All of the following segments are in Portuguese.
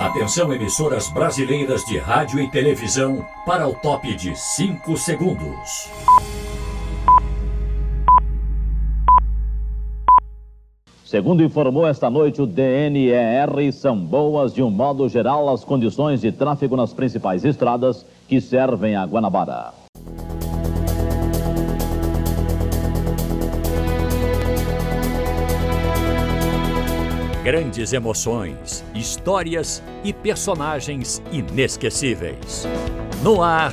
Atenção, emissoras brasileiras de rádio e televisão, para o top de 5 segundos. Segundo informou esta noite o DNER, são boas de um modo geral as condições de tráfego nas principais estradas que servem a Guanabara. Grandes emoções, histórias e personagens inesquecíveis. No ar,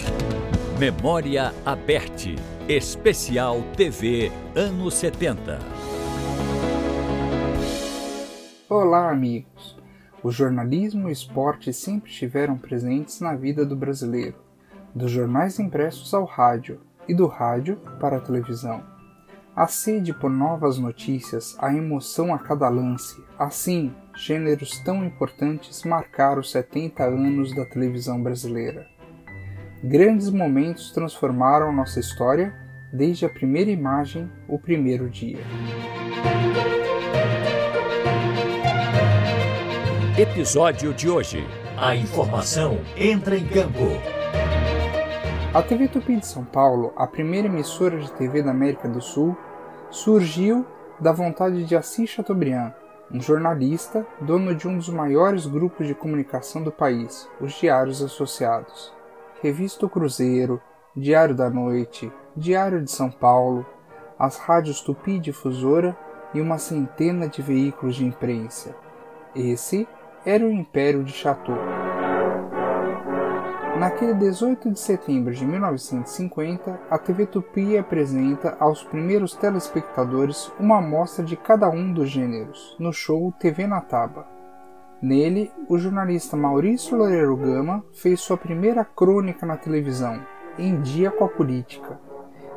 Memória Aberte, especial TV anos 70. Olá, amigos. O jornalismo e o esporte sempre estiveram presentes na vida do brasileiro, dos jornais impressos ao rádio e do rádio para a televisão. A sede por novas notícias, a emoção a cada lance, assim, gêneros tão importantes marcaram os 70 anos da televisão brasileira. Grandes momentos transformaram nossa história desde a primeira imagem, o primeiro dia. Episódio de hoje. A informação entra em campo. A TV Tupi de São Paulo, a primeira emissora de TV da América do Sul, surgiu da vontade de Assis Chateaubriand, um jornalista, dono de um dos maiores grupos de comunicação do país, os Diários Associados. Revista o Cruzeiro, Diário da Noite, Diário de São Paulo, as rádios Tupi Difusora e uma centena de veículos de imprensa. Esse era o Império de Chateau. Naquele 18 de setembro de 1950, a TV Tupi apresenta aos primeiros telespectadores uma amostra de cada um dos gêneros, no show TV na Taba. Nele, o jornalista Maurício Loureiro Gama fez sua primeira crônica na televisão, Em Dia com a Política.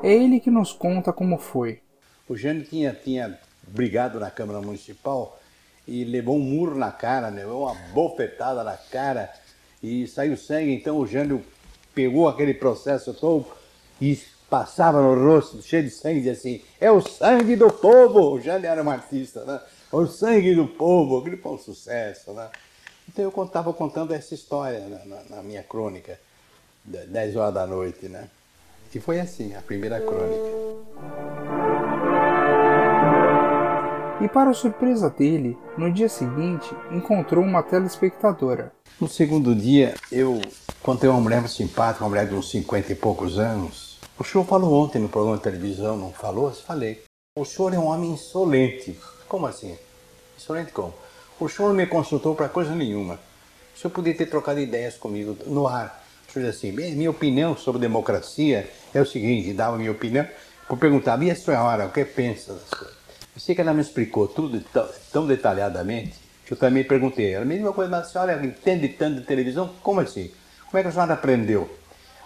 É ele que nos conta como foi. O Jânio tinha, tinha brigado na Câmara Municipal e levou um murro na cara, né? levou uma bofetada na cara e saiu sangue. Então o Jânio pegou aquele processo todo e passava no rosto, cheio de sangue, e dizia assim: É o sangue do povo! O Jânio era um artista, né? O sangue do povo, aquele foi um sucesso, né? Então eu estava contando essa história na, na, na, minha crônica, 10 horas da noite, né? E foi assim, a primeira crônica. E para surpresa dele, no dia seguinte encontrou uma telespectadora. No segundo dia, eu contei uma mulher simpática, uma mulher de uns 50 e poucos anos. O senhor falou ontem no programa de televisão, não falou? Falei. O senhor é um homem insolente. Como assim? Insolente como? O senhor não me consultou para coisa nenhuma. O senhor podia ter trocado ideias comigo no ar. O senhor disse assim, minha opinião sobre democracia é o seguinte, dava minha opinião, por perguntar, e a senhora, o que pensa das coisas? Eu sei que ela me explicou tudo tão, detalhadamente que eu também perguntei. Ela, a mesma coisa, mas a senhora entende tanto de televisão? Como assim? Como é que a senhora aprendeu?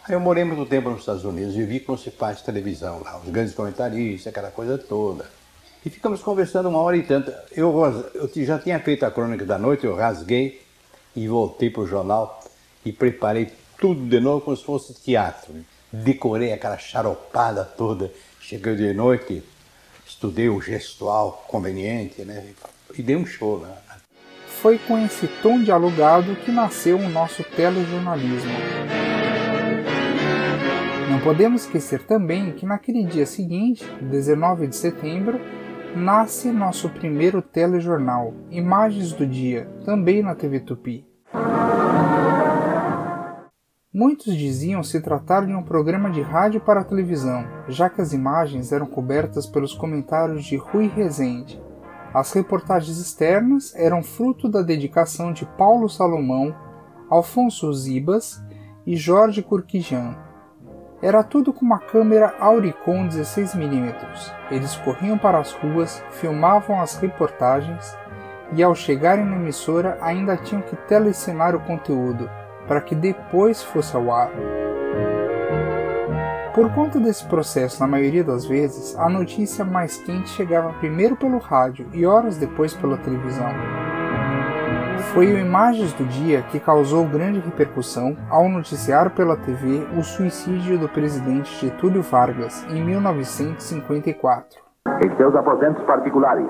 Aí eu morei muito tempo nos Estados Unidos e vi como se faz televisão lá, os grandes comentaristas, aquela coisa toda. E ficamos conversando uma hora e tanta. Eu, eu já tinha feito a crônica da noite, eu rasguei e voltei para o jornal e preparei tudo de novo como se fosse teatro. Decorei aquela charopada toda. Cheguei de noite, estudei o gestual conveniente, né? E dei um show lá. Foi com esse tom dialogado que nasceu o nosso telejornalismo. Não podemos esquecer também que naquele dia seguinte, 19 de setembro, nasce nosso primeiro telejornal, Imagens do Dia, também na TV Tupi. Muitos diziam se tratar de um programa de rádio para televisão, já que as imagens eram cobertas pelos comentários de Rui Rezende. As reportagens externas eram fruto da dedicação de Paulo Salomão, Alfonso Zibas e Jorge Curquijan. Era tudo com uma câmera Auricon 16mm. Eles corriam para as ruas, filmavam as reportagens e, ao chegarem na emissora, ainda tinham que telecinar o conteúdo para que depois fosse ao ar. Por conta desse processo, na maioria das vezes, a notícia mais quente chegava primeiro pelo rádio e horas depois pela televisão. Foi o Imagens do Dia que causou grande repercussão ao noticiar pela TV o suicídio do presidente Getúlio Vargas em 1954. Em seus aposentos particulares,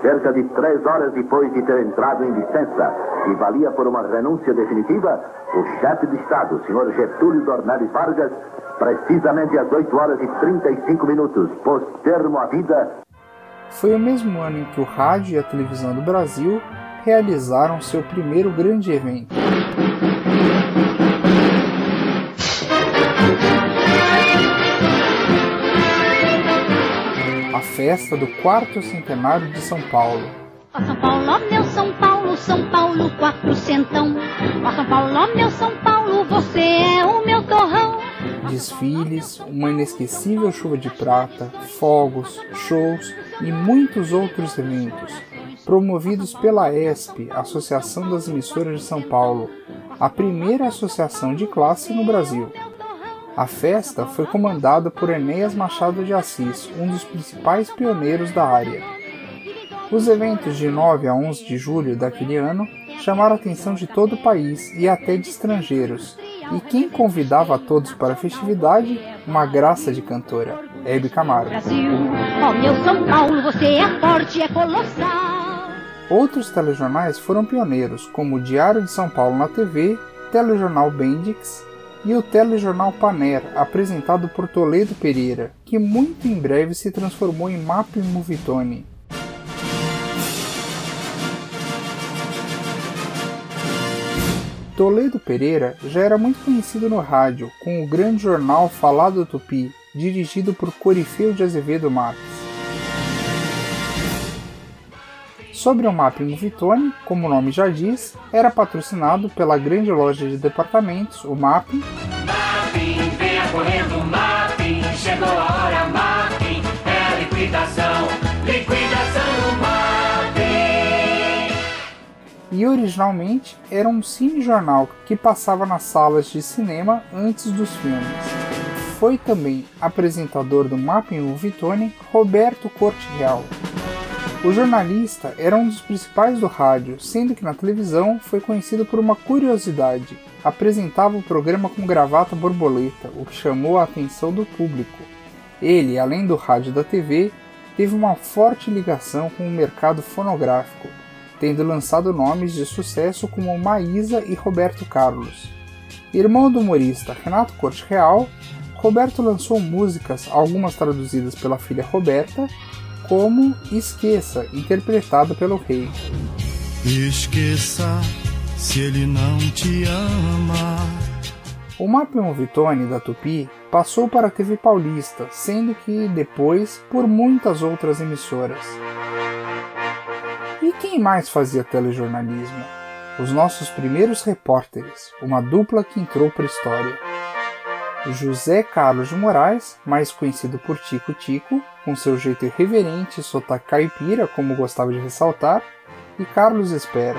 cerca de três horas depois de ter entrado em licença e valia por uma renúncia definitiva, o chefe de Estado, senhor Getúlio Dornelles Vargas, precisamente às 8 horas e 35 minutos, pôs termo à vida. Foi o mesmo ano em que o rádio e a televisão do Brasil realizaram seu primeiro grande evento. A festa do quarto centenário de São Paulo. Ó São Paulo, meu São Paulo, São Paulo quatrocentão. Ó São Paulo, meu São Paulo, você é o meu torrão. Desfiles, uma inesquecível chuva de prata, fogos, shows e muitos outros eventos promovidos pela ESP, Associação das Emissoras de São Paulo, a primeira associação de classe no Brasil. A festa foi comandada por Enéas Machado de Assis, um dos principais pioneiros da área. Os eventos de 9 a 11 de julho daquele ano chamaram a atenção de todo o país e até de estrangeiros, e quem convidava a todos para a festividade, uma graça de cantora, Hebe Camargo. Brasil, ó meu São Paulo, você é forte, é colossal. Outros telejornais foram pioneiros, como o Diário de São Paulo na TV, Telejornal Bendix e o Telejornal Paner, apresentado por Toledo Pereira, que muito em breve se transformou em Map Movitone. Toledo Pereira já era muito conhecido no rádio, com o grande jornal Falado Tupi, dirigido por Corifeu de Azevedo Marques. Sobre o Mapping Vitone, como o nome já diz, era patrocinado pela grande loja de departamentos, o Mapping. Mapping, venha correndo, Mapping, chegou a hora, Mapping, é liquidação, liquidação no Mapping. E originalmente era um cine-jornal que passava nas salas de cinema antes dos filmes. Foi também apresentador do Mapping Vitone Roberto Corte Real. O jornalista era um dos principais do rádio, sendo que na televisão foi conhecido por uma curiosidade. Apresentava o programa com gravata borboleta, o que chamou a atenção do público. Ele, além do rádio e da TV, teve uma forte ligação com o mercado fonográfico, tendo lançado nomes de sucesso como Maísa e Roberto Carlos. Irmão do humorista Renato Corte Real, Roberto lançou músicas, algumas traduzidas pela filha Roberta, como Esqueça, interpretado pelo rei. Esqueça se ele não te ama. O Mapion Vitone da Tupi passou para a TV Paulista, sendo que depois por muitas outras emissoras. E quem mais fazia telejornalismo? Os nossos primeiros repórteres, uma dupla que entrou para a história. José Carlos de Moraes, mais conhecido por Tico Tico, com seu jeito irreverente e sotaque caipira, como gostava de ressaltar, e Carlos Espera.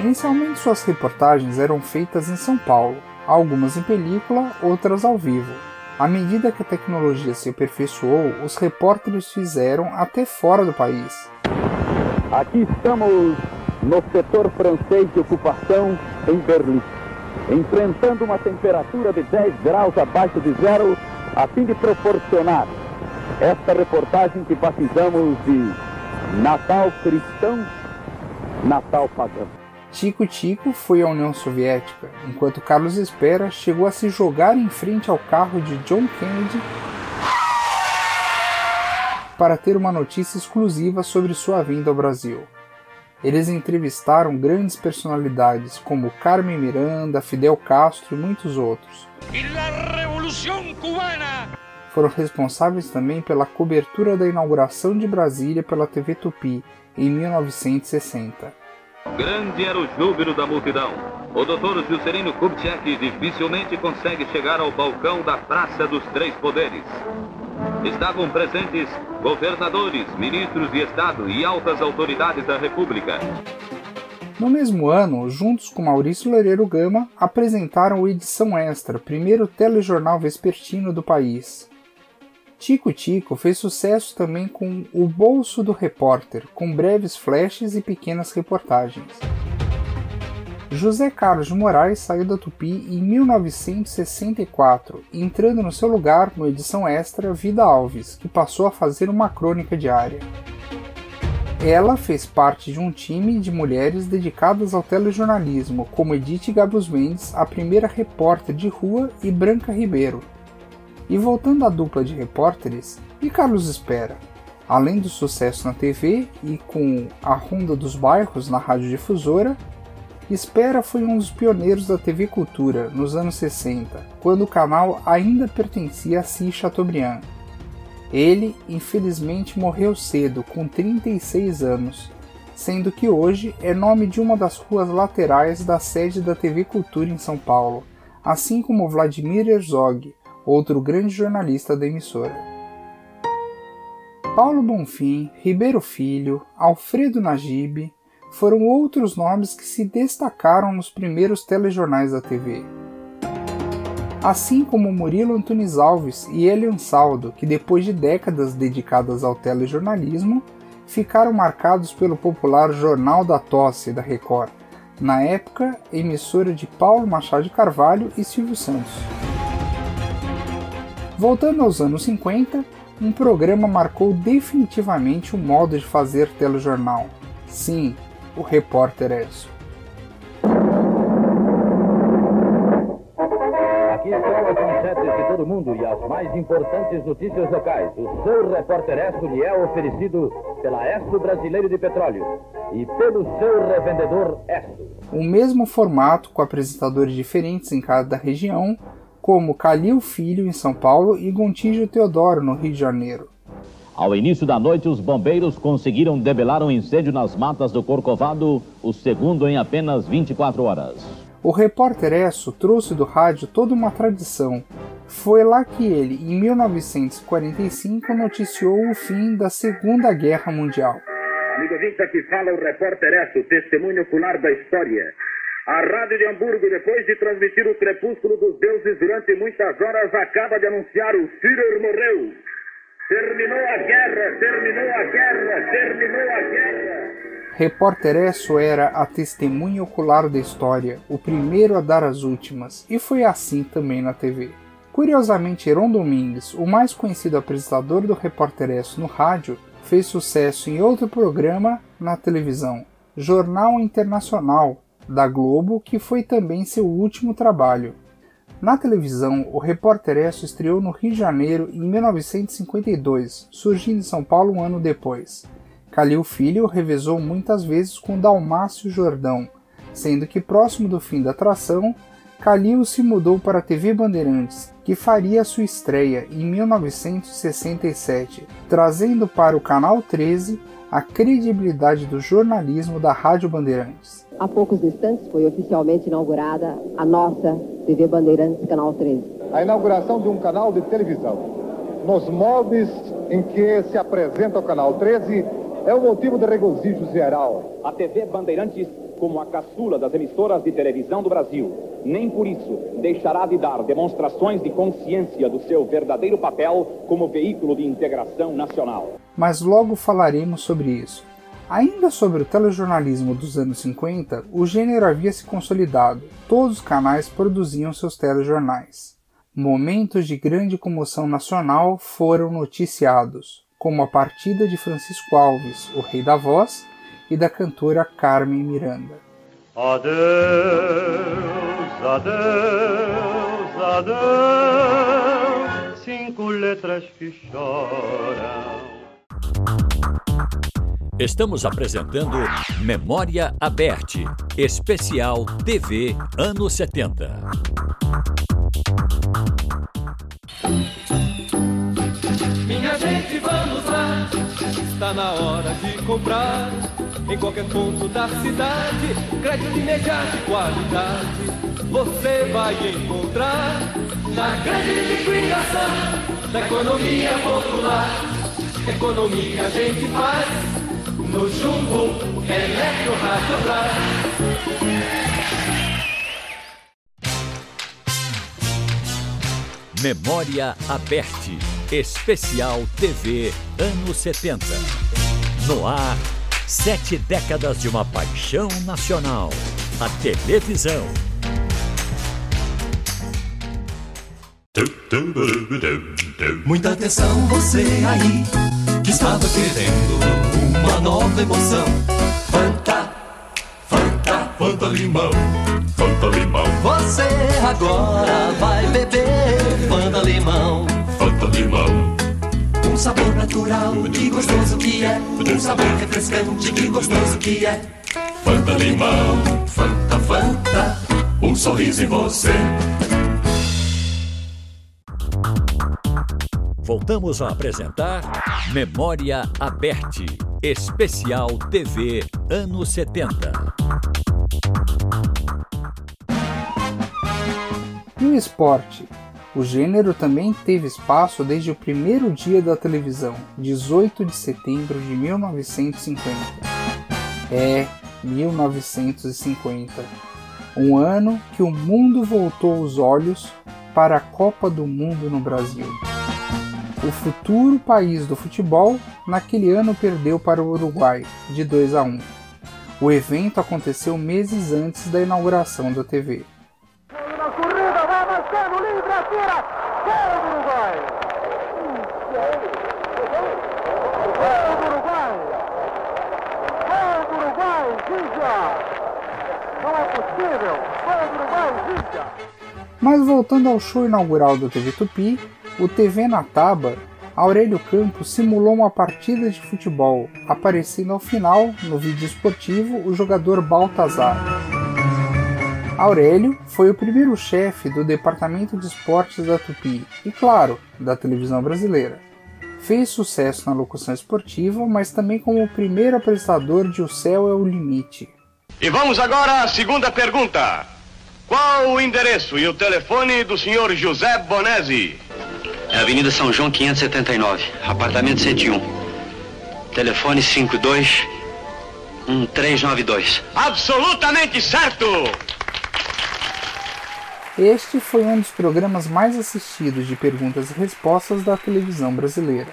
Inicialmente suas reportagens eram feitas em São Paulo, algumas em película, outras ao vivo. À medida que a tecnologia se aperfeiçoou, os repórteres fizeram até fora do país. Aqui estamos no setor francês de ocupação em Berlim enfrentando uma temperatura de 10 graus abaixo de zero, a fim de proporcionar esta reportagem que batizamos de Natal Cristão, Natal Pagão. Tico Tico foi à União Soviética, enquanto Carlos Espera chegou a se jogar em frente ao carro de John Kennedy para ter uma notícia exclusiva sobre sua vinda ao Brasil. Eles entrevistaram grandes personalidades como Carmen Miranda, Fidel Castro e muitos outros. Foram responsáveis também pela cobertura da inauguração de Brasília pela TV Tupi em 1960. Grande era o júbilo da multidão. O doutor Juscelino Kubitschek dificilmente consegue chegar ao balcão da Praça dos Três Poderes. Estavam presentes governadores, ministros de Estado e altas autoridades da República. No mesmo ano, juntos com Maurício Loureiro Gama, apresentaram o Edição Extra, primeiro telejornal vespertino do país. Tico Tico fez sucesso também com O Bolso do Repórter, com breves flashes e pequenas reportagens. José Carlos de Moraes saiu da Tupi em 1964, entrando no seu lugar no edição extra Vida Alves, que passou a fazer uma crônica diária. Ela fez parte de um time de mulheres dedicadas ao telejornalismo, como Edith Gabus Mendes, a primeira repórter de rua, e Branca Ribeiro. E voltando à dupla de repórteres, e Carlos Espera? Além do sucesso na TV e com a Ronda dos Bairros na radiodifusora, Espera foi um dos pioneiros da TV Cultura nos anos 60, quando o canal ainda pertencia a Cis Chateaubriand. Ele, infelizmente, morreu cedo, com 36 anos, sendo que hoje é nome de uma das ruas laterais da sede da TV Cultura em São Paulo, assim como Vladimir Herzog, outro grande jornalista da emissora. Paulo Bonfim, Ribeiro Filho, Alfredo Najib, foram outros nomes que se destacaram nos primeiros telejornais da TV. Assim como Murilo Antunes Alves e Elian Saldo, que depois de décadas dedicadas ao telejornalismo, ficaram marcados pelo popular Jornal da Tosse da Record, na época emissora de Paulo Machado de Carvalho e Silvio Santos. Voltando aos anos 50, um programa marcou definitivamente o modo de fazer telejornal. Sim, o repórter Enzo. Aqui estão as manchetes de todo mundo e as mais importantes notícias locais. O seu repórter Esso lhe é oferecido pela Esso Brasileiro de Petróleo e pelo seu revendedor Esso. O mesmo formato com apresentadores diferentes em cada região, como Calil Filho em São Paulo e Gontijo Teodoro no Rio de Janeiro. Ao início da noite, os bombeiros conseguiram debelar um incêndio nas matas do Corcovado, o segundo em apenas 24 horas. O repórter Esso trouxe do rádio toda uma tradição. Foi lá que ele, em 1945, noticiou o fim da Segunda Guerra Mundial. Amigo ouvinte, aqui fala o repórter Esso, testemunho ocular da história. A Rádio de Hamburgo, depois de transmitir o crepúsculo dos deuses durante muitas horas, acaba de anunciar o Führer morreu. Terminou a guerra, terminou a guerra, terminou a guerra. Repórter Esso era a testemunha ocular da história, o primeiro a dar as últimas, e foi assim também na TV. Curiosamente, Heron Domingues, o mais conhecido apresentador do Repórter Esso no rádio, fez sucesso em outro programa na televisão, Jornal Internacional, da Globo, que foi também seu último trabalho. Na televisão, o repórter Esso estreou no Rio de Janeiro em 1952, surgindo em São Paulo um ano depois. Calil Filho revezou muitas vezes com Dalmácio Jordão, sendo que próximo do fim da atração, Calil se mudou para a TV Bandeirantes, que faria sua estreia em 1967, trazendo para o Canal 13 a credibilidade do jornalismo da Rádio Bandeirantes. Há poucos instantes foi oficialmente inaugurada a nossa TV Bandeirantes Canal 13. A inauguração de um canal de televisão. Nos moldes em que se apresenta o Canal 13 é um motivo de regozijo geral. A TV Bandeirantes, como a caçula das emissoras de televisão do Brasil, nem por isso deixará de dar demonstrações de consciência do seu verdadeiro papel como veículo de integração nacional. Mas logo falaremos sobre isso. Ainda sobre o telejornalismo dos anos 50, o gênero havia se consolidado, todos os canais produziam seus telejornais. Momentos de grande comoção nacional foram noticiados, como a partida de Francisco Alves, o rei da voz, e da cantora Carmen Miranda. Adeus, adeus, adeus, cinco letras que choram. Estamos apresentando Memória Aberte, especial TV anos 70. Minha gente, vamos lá. Está na hora de comprar. Em qualquer ponto da cidade, crédito imediato e qualidade. Você vai encontrar na grande liquidação da economia popular. Economia a gente faz no Jumbo Eletro Radiobras. Memória Aberte, especial TV anos 70. No ar, sete décadas de uma paixão nacional, a televisão. Muita atenção você aí que estava querendo uma nova emoção. Fanta, Fanta, Fanta Limão, Fanta Limão. Você agora vai beber Fanta Limão, Fanta Limão. Um sabor natural, que gostoso que é. Um sabor refrescante, que gostoso que é. Fanta Limão, Fanta, Fanta. Um sorriso em você. Voltamos a apresentar Memória Aberte, especial TV anos 70. E o esporte? O gênero também teve espaço desde o primeiro dia da televisão, 18 de setembro de 1950. É, 1950. Um ano que o mundo voltou os olhos para a Copa do Mundo no Brasil. O futuro país do futebol naquele ano perdeu para o Uruguai, de 2 a 1. O evento aconteceu meses antes da inauguração da TV. É! Mas voltando ao show inaugural do TV Tupi, o TV na Taba, Aurélio Campos simulou uma partida de futebol, aparecendo ao final, no vídeo esportivo, o jogador Baltazar. Aurélio foi o primeiro chefe do Departamento de Esportes da Tupi e, claro, da televisão brasileira. Fez sucesso na locução esportiva, mas também como o primeiro apresentador de O Céu é o Limite. E vamos agora à segunda pergunta. Qual o endereço e o telefone do senhor José Bonesi? Avenida São João 579, apartamento 101. Telefone 52 1392. Absolutamente certo! Este foi um dos programas mais assistidos de perguntas e respostas da televisão brasileira.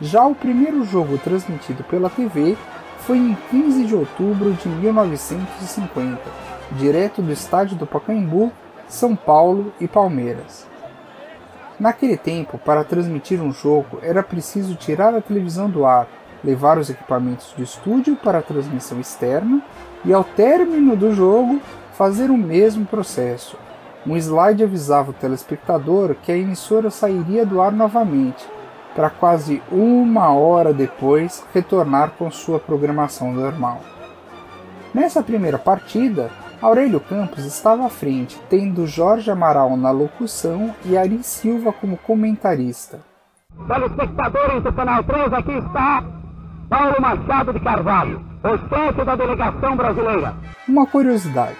Já o primeiro jogo transmitido pela TV foi em 15 de outubro de 1950, direto do estádio do Pacaembu, São Paulo e Palmeiras. Naquele tempo, para transmitir um jogo, era preciso tirar a televisão do ar, levar os equipamentos do estúdio para a transmissão externa e, ao término do jogo, fazer o mesmo processo. Um slide avisava o telespectador que a emissora sairia do ar novamente, para quase uma hora depois retornar com sua programação normal. Nessa primeira partida, Aurélio Campos estava à frente, tendo Jorge Amaral na locução e Ari Silva como comentarista. Telespectadores do Canal 3, aqui está Paulo Machado de Carvalho, o chefe da delegação brasileira. Uma curiosidade: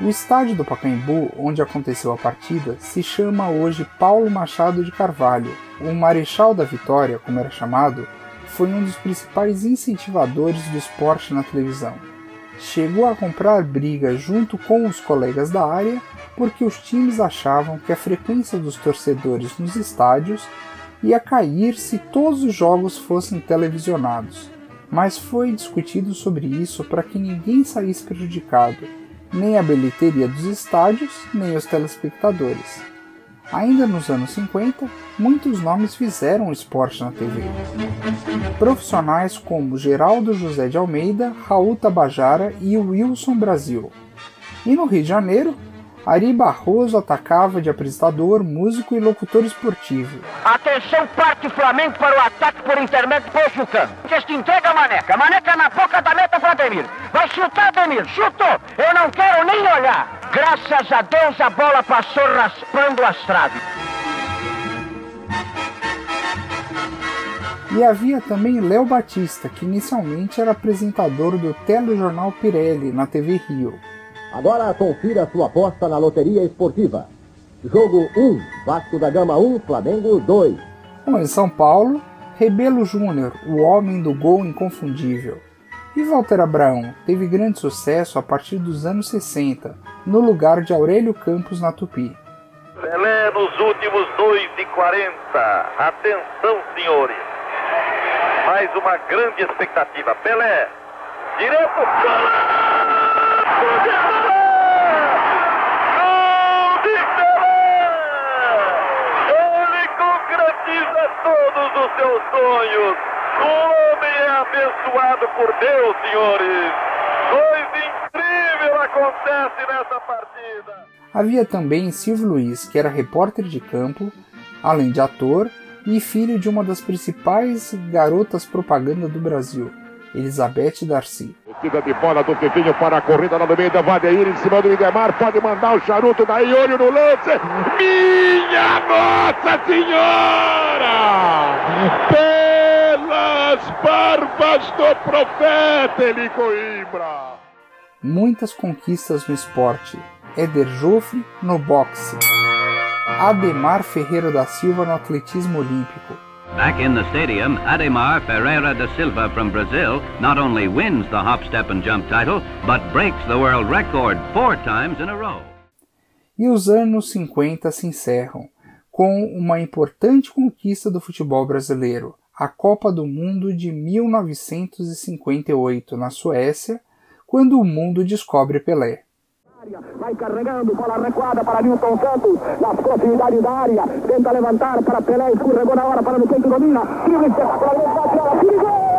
o estádio do Pacaembu, onde aconteceu a partida, se chama hoje Paulo Machado de Carvalho. O Marechal da Vitória, como era chamado, foi um dos principais incentivadores do esporte na televisão chegou a comprar briga junto com os colegas da área porque os times achavam que a frequência dos torcedores nos estádios ia cair se todos os jogos fossem televisionados. Mas foi discutido sobre isso para que ninguém saísse prejudicado, nem a bilheteria dos estádios, nem os telespectadores. Ainda nos anos 50, muitos nomes fizeram esporte na TV. Profissionais como Geraldo José de Almeida, Raul Tabajara e Wilson Brasil. E no Rio de Janeiro, Ari Barroso atacava de apresentador, músico e locutor esportivo. Atenção, parte Flamengo para o ataque por intermédio do Pochucano. Este entrega a Maneca. Maneca na boca da meta para Ademir. Vai chutar, Ademir. Chutou. Eu não quero nem olhar. Graças a Deus a bola passou raspando as traves. E havia também Léo Batista, que inicialmente era apresentador do telejornal Pirelli na TV Rio. Agora confira sua aposta na loteria esportiva. Jogo 1, Vasco da Gama 1, Flamengo 2. Bom, em São Paulo, Rebelo Júnior, o homem do gol inconfundível. E Walter Abraão teve grande sucesso a partir dos anos 60, no lugar de Aurélio Campos na Tupi. Pelé nos últimos 2 de 40. Atenção, senhores. Mais uma grande expectativa. Pelé, direto. Gol de Pelé! Ele concretiza todos os seus sonhos. O homem é abençoado por Deus, senhores. Coisa incrível acontece nessa partida. Havia também Silvio Luiz, que era repórter de campo, além de ator e filho de uma das principais garotas propaganda do Brasil, Elizabeth Darcy. Tira de bola do Fifinho para a corrida lá no meio da Vadeir em cima do Idemar. Pode mandar o charuto daí, olho no lance. Minha Nossa Senhora! Pelas barbas do profeta Eli Coimbra! Muitas conquistas no esporte. Éder Joffre no boxe. Ademar Ferreira da Silva no atletismo olímpico. Back in the stadium, Ademar Ferreira da Silva from Brazil not only wins the hop, step and jump title, but breaks the world record four times in a row. E os anos 50 se encerram com uma importante conquista do futebol brasileiro, a Copa do Mundo de 1958 na Suécia, quando o mundo descobre Pelé. Vai carregando, bola recuada para Newton Santos, nas proximidades da área, tenta levantar para Pelé, escorregou na hora para no centro domina, drible espetacular, bate ela, perigo!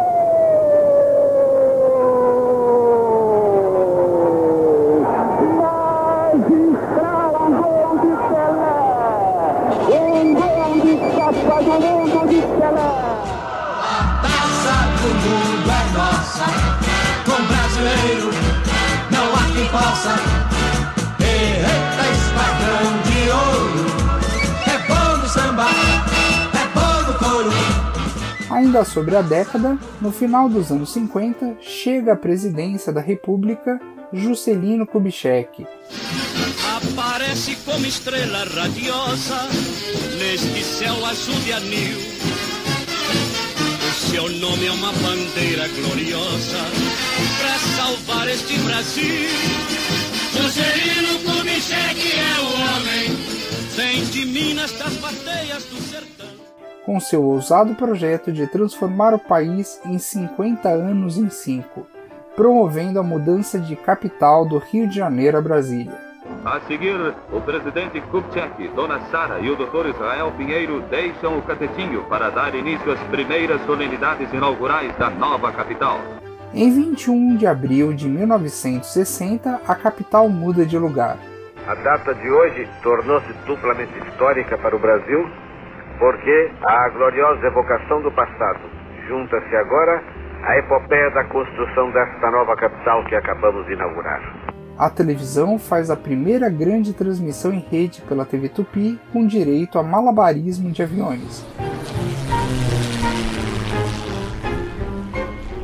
Ainda sobre a década, no final dos anos 50, chega à presidência da República Juscelino Kubitschek. Aparece como estrela radiosa neste céu azul de anil. O seu nome é uma bandeira gloriosa para salvar este Brasil. Juscelino Kubitschek é o homem, vem de Minas das bateias do sertão. Com seu ousado projeto de transformar o país em 50 anos em 5, promovendo a mudança de capital do Rio de Janeiro a Brasília. A seguir, o presidente Kubitschek, Dona Sara e o Dr. Israel Pinheiro deixam o catetinho para dar início às primeiras solenidades inaugurais da nova capital. Em 21 de abril de 1960, a capital muda de lugar. A data de hoje tornou-se duplamente histórica para o Brasil, porque a gloriosa evocação do passado junta-se agora à epopeia da construção desta nova capital que acabamos de inaugurar. A televisão faz a primeira grande transmissão em rede pela TV Tupi com direito a malabarismo de aviões.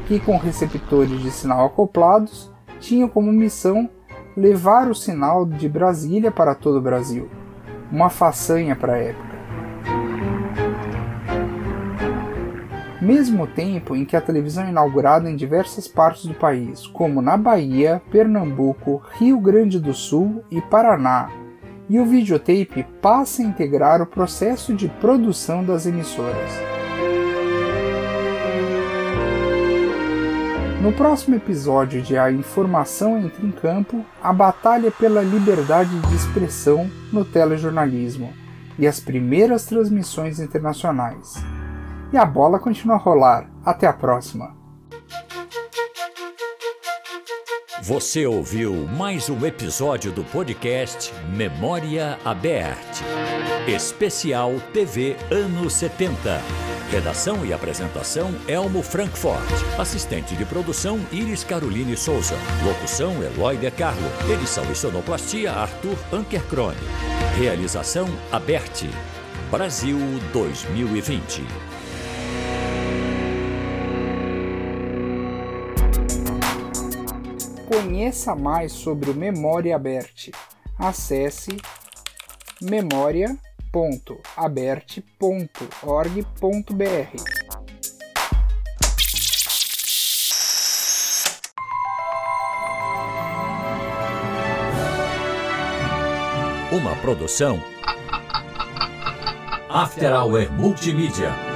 Que com receptores de sinal acoplados tinham como missão levar o sinal de Brasília para todo o Brasil. Uma façanha para a época. Mesmo tempo em que a televisão é inaugurada em diversas partes do país, como na Bahia, Pernambuco, Rio Grande do Sul e Paraná, e o videotape passa a integrar o processo de produção das emissoras. No próximo episódio de A Informação Entra em Campo, a batalha pela liberdade de expressão no telejornalismo e as primeiras transmissões internacionais. E a bola continua a rolar. Até a próxima! Você ouviu mais um episódio do podcast Memória Aberta. Especial TV Anos 70. Redação e apresentação Elmo Frankfort. Assistente de produção Iris Caroline Souza. Locução Eloy De Carlo. Edição e sonoplastia Arthur Ankercrone. Realização Aberte. Brasil 2020. Conheça mais sobre o Memória Aberte. Acesse memoria.aberte.org.br. Uma produção After Hour Multimídia.